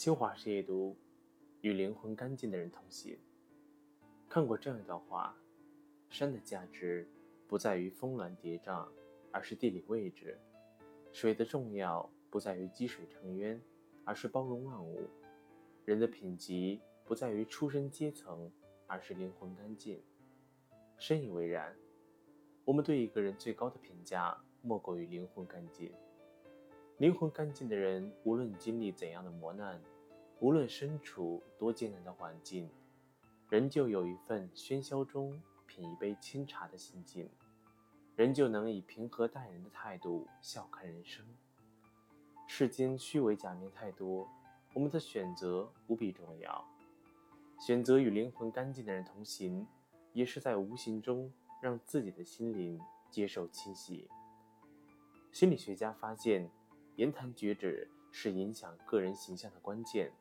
新华社阅读：与灵魂干净的人同行。看过这样一段话：山的价值不在于峰峦叠嶂，而是地理位置；水的重要不在于积水成渊，而是包容万物；人的品级不在于出身阶层，而是灵魂干净。深以为然。我们对一个人最高的评价，莫过于灵魂干净。灵魂干净的人，无论经历怎样的磨难，无论身处多艰难的环境，仍旧有一份喧嚣中品一杯清茶的心境，仍旧能以平和待人的态度笑看人生。世间虚伪假面太多，我们的选择无比重要。选择与灵魂干净的人同行，也是在无形中让自己的心灵接受清洗。心理学家发现。言谈举止是影响个人形象的关键，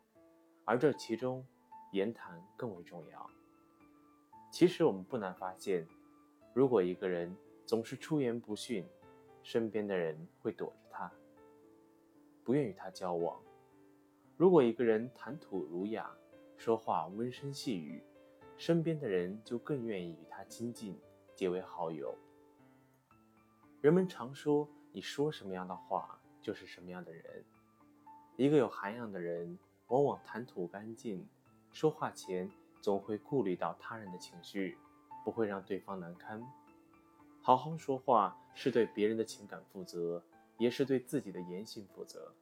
而这其中，言谈更为重要。其实我们不难发现，如果一个人总是出言不逊，身边的人会躲着他，不愿与他交往；如果一个人谈吐儒雅，说话温声细语，身边的人就更愿意与他亲近，结为好友。人们常说：“你说什么样的话？”就是什么样的人？一个有涵养的人，往往谈吐干净，说话前总会顾虑到他人的情绪，不会让对方难堪。好好说话是对别人的情感负责，也是对自己的言行负责。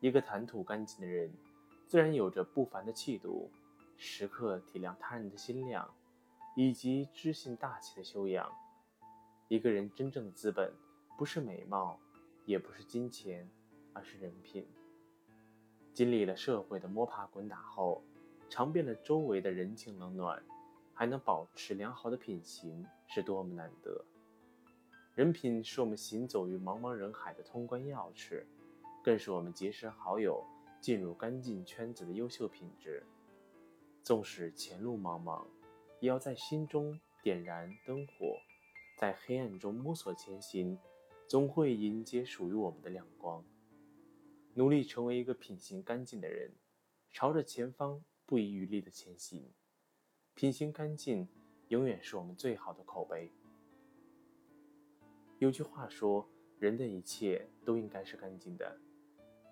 一个谈吐干净的人，自然有着不凡的气度，时刻体谅他人的心量，以及知性大气的修养。一个人真正的资本，不是美貌。也不是金钱，而是人品。经历了社会的摸爬滚打后，尝遍了周围的人情冷暖，还能保持良好的品行，是多么难得！人品是我们行走于茫茫人海的通关钥匙，更是我们结识好友、进入干净圈子的优秀品质。纵使前路茫茫，也要在心中点燃灯火，在黑暗中摸索前行。总会迎接属于我们的亮光。努力成为一个品行干净的人，朝着前方不遗余力的前行。品行干净，永远是我们最好的口碑。有句话说：“人的一切都应该是干净的，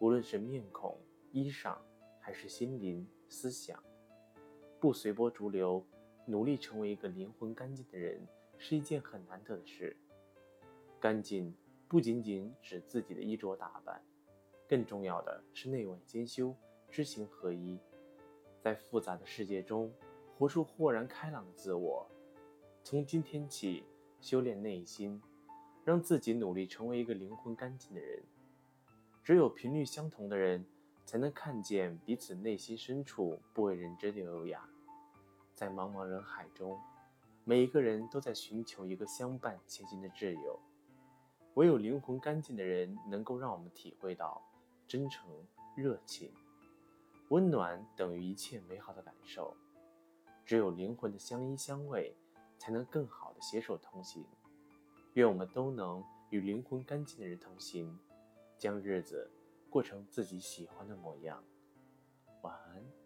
无论是面孔、衣裳，还是心灵、思想。不随波逐流，努力成为一个灵魂干净的人，是一件很难得的事。干净。”不仅仅指自己的衣着打扮，更重要的是内外兼修、知行合一，在复杂的世界中活出豁然开朗的自我。从今天起，修炼内心，让自己努力成为一个灵魂干净的人。只有频率相同的人，才能看见彼此内心深处不为人知的优雅。在茫茫人海中，每一个人都在寻求一个相伴前行的挚友。唯有灵魂干净的人，能够让我们体会到真诚、热情、温暖等于一切美好的感受。只有灵魂的相依相偎，才能更好的携手同行。愿我们都能与灵魂干净的人同行，将日子过成自己喜欢的模样。晚安。